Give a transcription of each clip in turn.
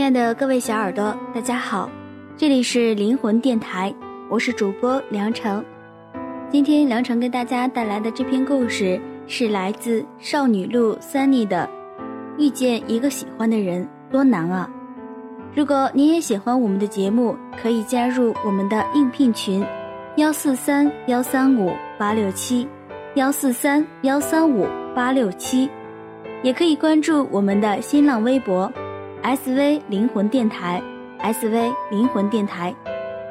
亲爱的各位小耳朵，大家好，这里是灵魂电台，我是主播梁成。今天梁成跟大家带来的这篇故事是来自少女路 Sunny 的《遇见一个喜欢的人多难啊》。如果你也喜欢我们的节目，可以加入我们的应聘群：幺四三幺三五八六七，幺四三幺三五八六七，也可以关注我们的新浪微博。SV 灵魂电台，SV 灵魂电台，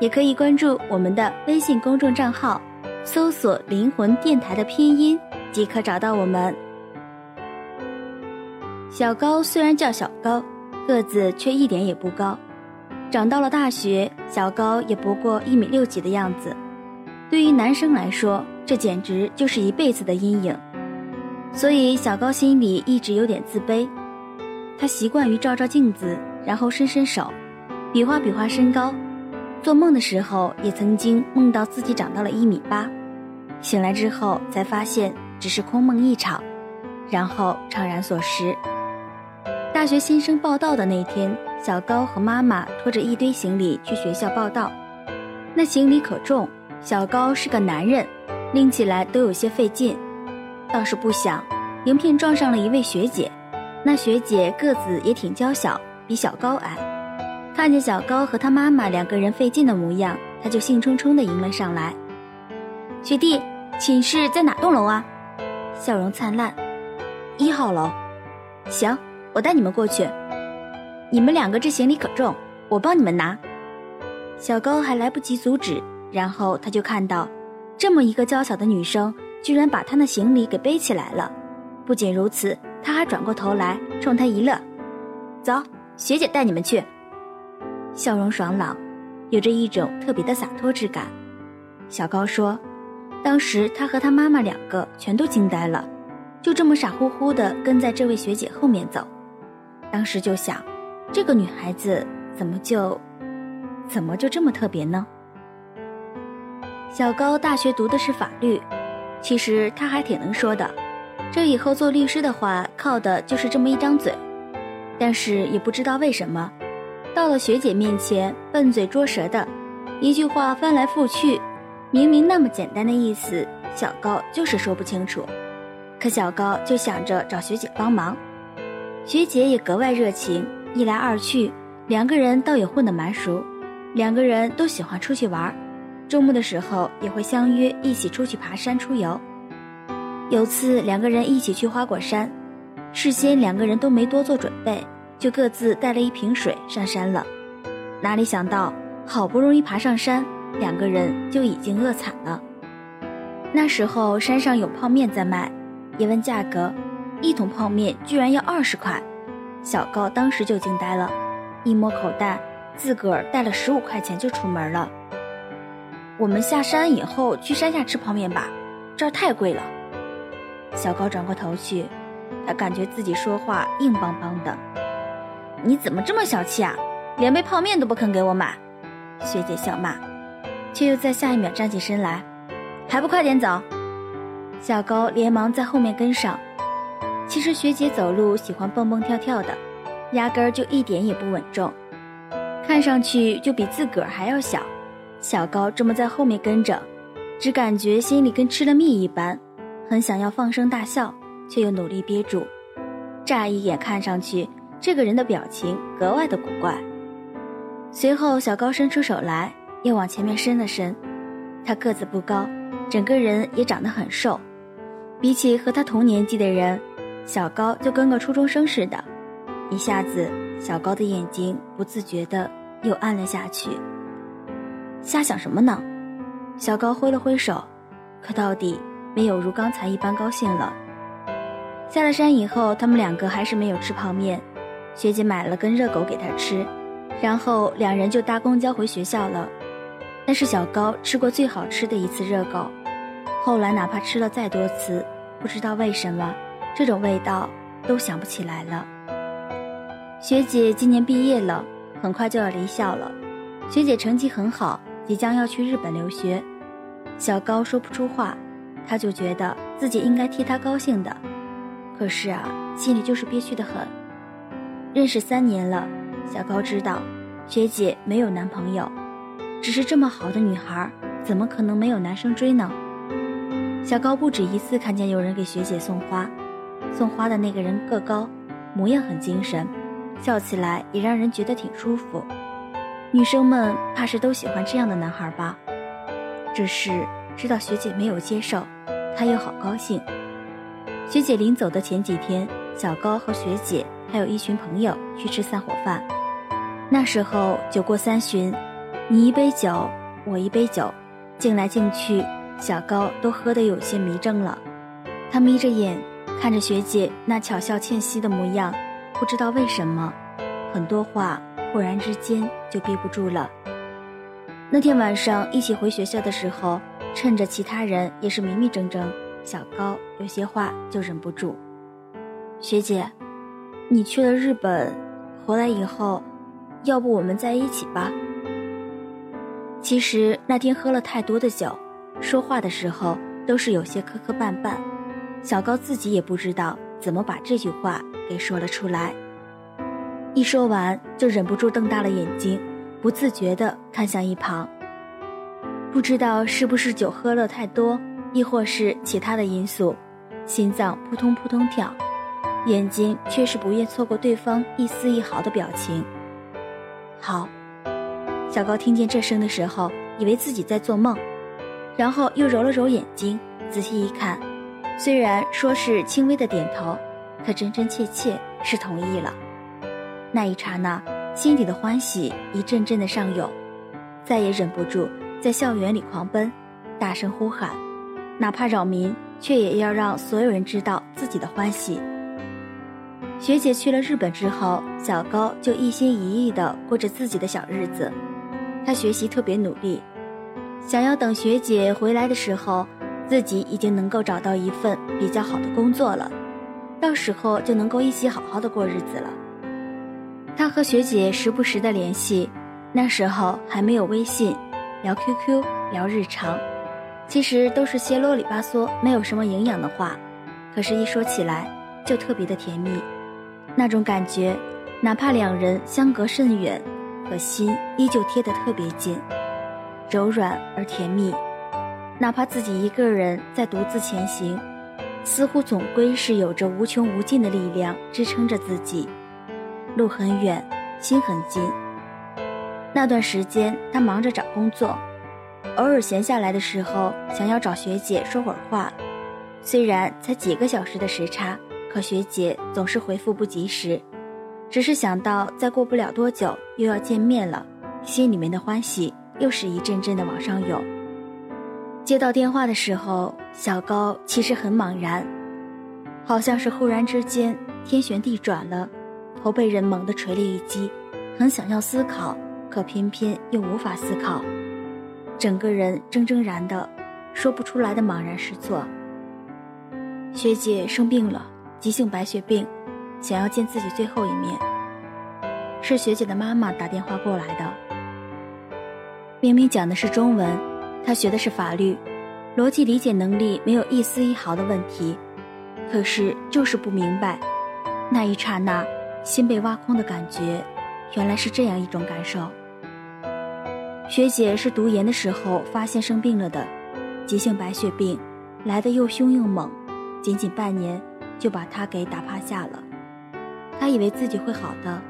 也可以关注我们的微信公众账号，搜索“灵魂电台”的拼音即可找到我们。小高虽然叫小高，个子却一点也不高。长到了大学，小高也不过一米六几的样子。对于男生来说，这简直就是一辈子的阴影。所以小高心里一直有点自卑。他习惯于照照镜子，然后伸伸手，比划比划身高。做梦的时候，也曾经梦到自己长到了一米八。醒来之后，才发现只是空梦一场，然后怅然所失。大学新生报道的那天，小高和妈妈拖着一堆行李去学校报道。那行李可重，小高是个男人，拎起来都有些费劲。倒是不想，迎面撞上了一位学姐。那学姐个子也挺娇小，比小高矮。看见小高和他妈妈两个人费劲的模样，他就兴冲冲地迎了上来。学弟，寝室在哪栋楼啊？笑容灿烂。一号楼。行，我带你们过去。你们两个这行李可重，我帮你们拿。小高还来不及阻止，然后他就看到，这么一个娇小的女生，居然把他那行李给背起来了。不仅如此。他还转过头来冲他一乐，走，学姐带你们去。笑容爽朗，有着一种特别的洒脱之感。小高说：“当时他和他妈妈两个全都惊呆了，就这么傻乎乎的跟在这位学姐后面走。当时就想，这个女孩子怎么就，怎么就这么特别呢？”小高大学读的是法律，其实他还挺能说的。这以后做律师的话，靠的就是这么一张嘴，但是也不知道为什么，到了学姐面前，笨嘴拙舌的，一句话翻来覆去，明明那么简单的意思，小高就是说不清楚。可小高就想着找学姐帮忙，学姐也格外热情，一来二去，两个人倒也混得蛮熟，两个人都喜欢出去玩，周末的时候也会相约一起出去爬山出游。有次两个人一起去花果山，事先两个人都没多做准备，就各自带了一瓶水上山了。哪里想到，好不容易爬上山，两个人就已经饿惨了。那时候山上有泡面在卖，一问价格，一桶泡面居然要二十块。小高当时就惊呆了，一摸口袋，自个儿带了十五块钱就出门了。我们下山以后去山下吃泡面吧，这儿太贵了。小高转过头去，他感觉自己说话硬邦邦的。你怎么这么小气啊？连杯泡面都不肯给我买！学姐笑骂，却又在下一秒站起身来，还不快点走！小高连忙在后面跟上。其实学姐走路喜欢蹦蹦跳跳的，压根儿就一点也不稳重，看上去就比自个儿还要小。小高这么在后面跟着，只感觉心里跟吃了蜜一般。很想要放声大笑，却又努力憋住。乍一眼看上去，这个人的表情格外的古怪。随后，小高伸出手来，又往前面伸了伸。他个子不高，整个人也长得很瘦。比起和他同年纪的人，小高就跟个初中生似的。一下子，小高的眼睛不自觉的又暗了下去。瞎想什么呢？小高挥了挥手，可到底。没有如刚才一般高兴了。下了山以后，他们两个还是没有吃泡面。学姐买了根热狗给他吃，然后两人就搭公交回学校了。那是小高吃过最好吃的一次热狗。后来哪怕吃了再多次，不知道为什么，这种味道都想不起来了。学姐今年毕业了，很快就要离校了。学姐成绩很好，即将要去日本留学。小高说不出话。他就觉得自己应该替他高兴的，可是啊，心里就是憋屈的很。认识三年了，小高知道，学姐没有男朋友，只是这么好的女孩，怎么可能没有男生追呢？小高不止一次看见有人给学姐送花，送花的那个人个高，模样很精神，笑起来也让人觉得挺舒服。女生们怕是都喜欢这样的男孩吧？只是知道学姐没有接受，他又好高兴。学姐临走的前几天，小高和学姐还有一群朋友去吃散伙饭。那时候酒过三巡，你一杯酒，我一杯酒，敬来敬去，小高都喝得有些迷怔了。他眯着眼看着学姐那巧笑倩兮的模样，不知道为什么，很多话忽然之间就憋不住了。那天晚上一起回学校的时候，趁着其他人也是迷迷怔怔。小高有些话就忍不住。学姐，你去了日本，回来以后，要不我们在一起吧？其实那天喝了太多的酒，说话的时候都是有些磕磕绊绊。小高自己也不知道怎么把这句话给说了出来。一说完，就忍不住瞪大了眼睛，不自觉地看向一旁。不知道是不是酒喝了太多。亦或是其他的因素，心脏扑通扑通跳，眼睛却是不愿错过对方一丝一毫的表情。好，小高听见这声的时候，以为自己在做梦，然后又揉了揉眼睛，仔细一看，虽然说是轻微的点头，可真真切切是同意了。那一刹那，心底的欢喜一阵阵的上涌，再也忍不住在校园里狂奔，大声呼喊。哪怕扰民，却也要让所有人知道自己的欢喜。学姐去了日本之后，小高就一心一意地过着自己的小日子。他学习特别努力，想要等学姐回来的时候，自己已经能够找到一份比较好的工作了，到时候就能够一起好好的过日子了。他和学姐时不时的联系，那时候还没有微信，聊 QQ，聊日常。其实都是些啰里吧嗦、没有什么营养的话，可是，一说起来就特别的甜蜜。那种感觉，哪怕两人相隔甚远，可心依旧贴得特别近，柔软而甜蜜。哪怕自己一个人在独自前行，似乎总归是有着无穷无尽的力量支撑着自己。路很远，心很近。那段时间，他忙着找工作。偶尔闲下来的时候，想要找学姐说会儿话，虽然才几个小时的时差，可学姐总是回复不及时。只是想到再过不了多久又要见面了，心里面的欢喜又是一阵阵的往上涌。接到电话的时候，小高其实很茫然，好像是忽然之间天旋地转了，头被人猛地捶了一击，很想要思考，可偏偏又无法思考。整个人怔怔然的，说不出来的茫然失措。学姐生病了，急性白血病，想要见自己最后一面。是学姐的妈妈打电话过来的。明明讲的是中文，她学的是法律，逻辑理解能力没有一丝一毫的问题，可是就是不明白。那一刹那，心被挖空的感觉，原来是这样一种感受。学姐是读研的时候发现生病了的，急性白血病，来的又凶又猛，仅仅半年就把她给打趴下了。她以为自己会好的，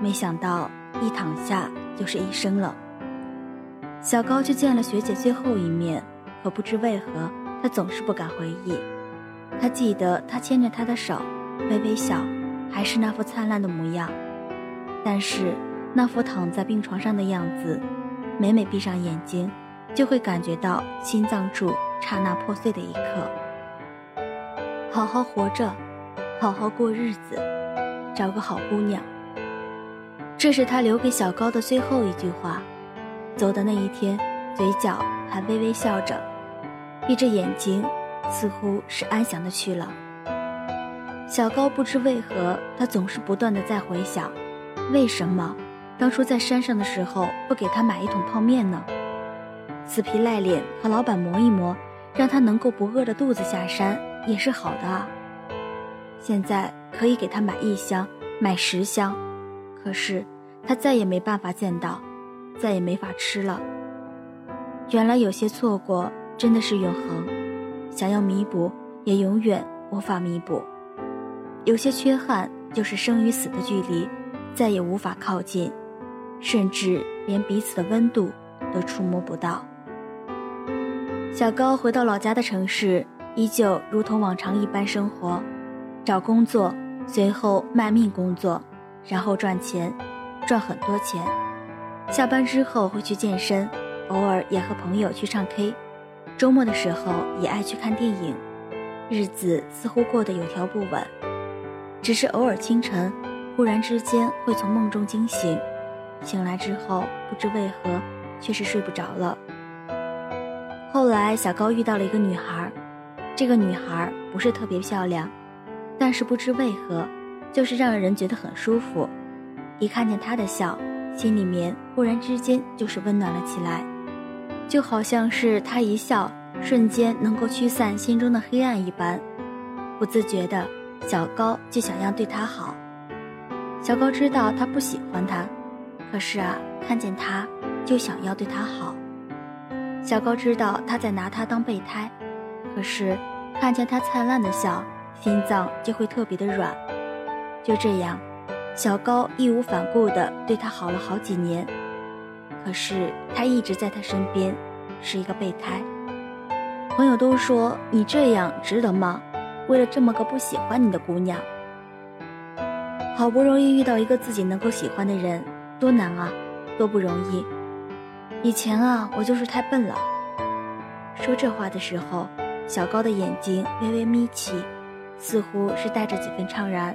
没想到一躺下就是一生了。小高去见了学姐最后一面，可不知为何，他总是不敢回忆。他记得她牵着他的手，微微笑，还是那副灿烂的模样，但是那副躺在病床上的样子。每每闭上眼睛，就会感觉到心脏处刹那破碎的一刻。好好活着，好好过日子，找个好姑娘。这是他留给小高的最后一句话。走的那一天，嘴角还微微笑着，闭着眼睛，似乎是安详的去了。小高不知为何，他总是不断的在回想，为什么。当初在山上的时候，不给他买一桶泡面呢？死皮赖脸和老板磨一磨，让他能够不饿着肚子下山，也是好的啊。现在可以给他买一箱，买十箱，可是他再也没办法见到，再也没法吃了。原来有些错过真的是永恒，想要弥补也永远无法弥补。有些缺憾就是生与死的距离，再也无法靠近，甚至连彼此的温度都触摸不到。小高回到老家的城市，依旧如同往常一般生活，找工作，随后卖命工作，然后赚钱，赚很多钱。下班之后会去健身，偶尔也和朋友去唱 K，周末的时候也爱去看电影，日子似乎过得有条不紊。只是偶尔清晨，忽然之间会从梦中惊醒，醒来之后不知为何，却是睡不着了。后来，小高遇到了一个女孩，这个女孩不是特别漂亮，但是不知为何，就是让人觉得很舒服。一看见她的笑，心里面忽然之间就是温暖了起来，就好像是她一笑，瞬间能够驱散心中的黑暗一般。不自觉的，小高就想要对她好。小高知道她不喜欢他，可是啊，看见他就想要对他好。小高知道他在拿他当备胎，可是看见他灿烂的笑，心脏就会特别的软。就这样，小高义无反顾地对他好了好几年。可是他一直在他身边，是一个备胎。朋友都说你这样值得吗？为了这么个不喜欢你的姑娘，好不容易遇到一个自己能够喜欢的人，多难啊，多不容易。以前啊，我就是太笨了。说这话的时候，小高的眼睛微微眯起，似乎是带着几分怅然。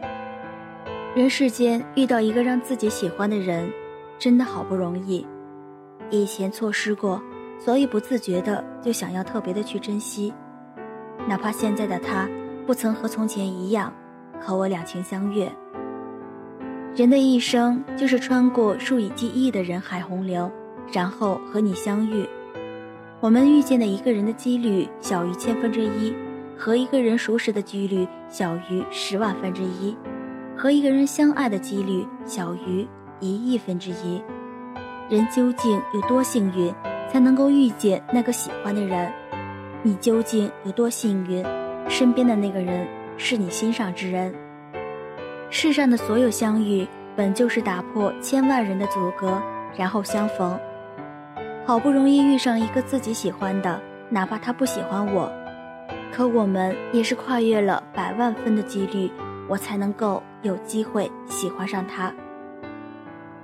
人世间遇到一个让自己喜欢的人，真的好不容易。以前错失过，所以不自觉的就想要特别的去珍惜。哪怕现在的他不曾和从前一样，和我两情相悦。人的一生就是穿过数以亿亿的人海洪流。然后和你相遇，我们遇见的一个人的几率小于千分之一，和一个人熟识的几率小于十万分之一，和一个人相爱的几率小于一亿分之一。人究竟有多幸运，才能够遇见那个喜欢的人？你究竟有多幸运，身边的那个人是你心上之人？世上的所有相遇，本就是打破千万人的阻隔，然后相逢。好不容易遇上一个自己喜欢的，哪怕他不喜欢我，可我们也是跨越了百万分的几率，我才能够有机会喜欢上他。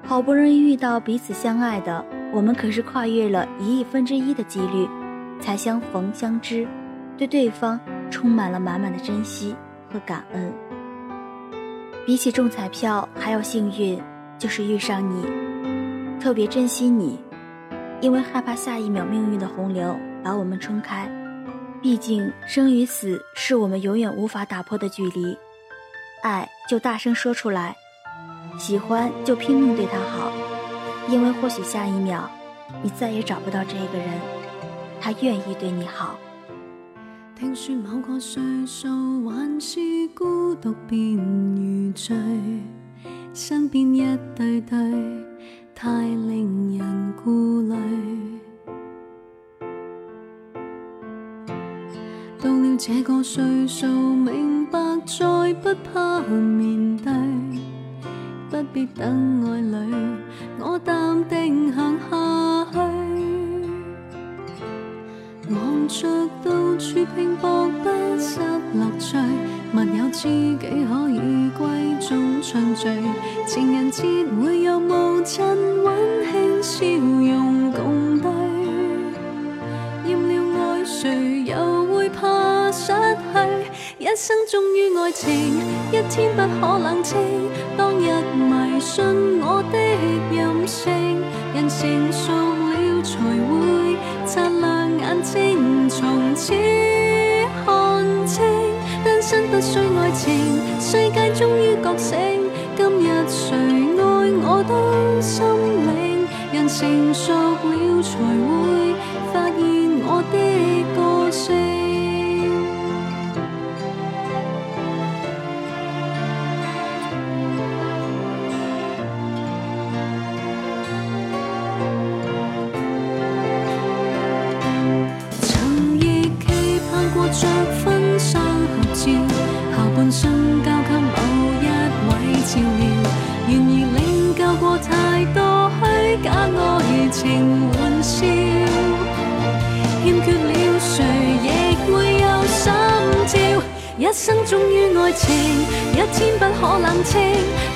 好不容易遇到彼此相爱的，我们可是跨越了一亿分之一的几率，才相逢相知，对对方充满了满满的珍惜和感恩。比起中彩票还要幸运，就是遇上你，特别珍惜你。因为害怕下一秒命运的洪流把我们冲开，毕竟生与死是我们永远无法打破的距离。爱就大声说出来，喜欢就拼命对他好，因为或许下一秒你再也找不到这个人，他愿意对你好。听说某个岁数还是孤独便如醉，身边一对对。太令人顾虑。到了这个岁数，明白再不怕面对，不必等爱侣，我淡定行下望着到处拼搏，不失乐趣。密友知己可以归中畅聚，情人节会有无尽温馨笑容共对。厌了爱谁又会怕失去？一生忠于爱情，一天不可冷清。当日迷信我的任性，人成熟始看清，单身不需爱情，世界终于觉醒。今日谁爱我都心领，人成熟了才会发现交給某一位照料，然而領教過太多虛假愛情玩笑，欠缺了誰亦會有心照。一生忠於愛情，一天不可冷清。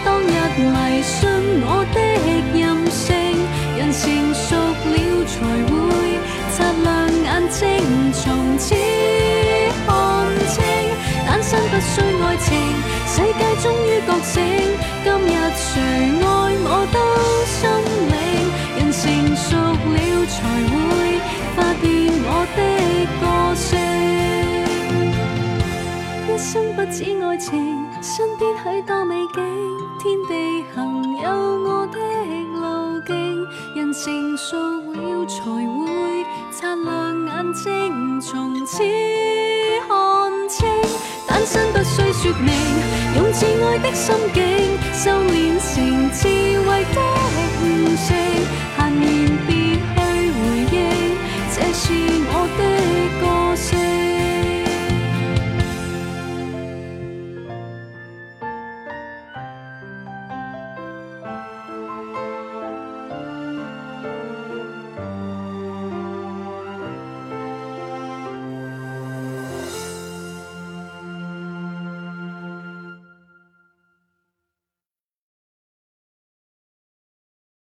當日迷信我的任性，人成熟了才會擦亮眼睛，從此。不需爱情，世界终于觉醒。今日谁爱我都心领，人成熟了才会发现我的个性。一生不止爱情，身边许多美景，天地行有我的路径。人成熟了才会擦亮眼睛，从此看单身不需说明，用挚爱的心境，修炼成。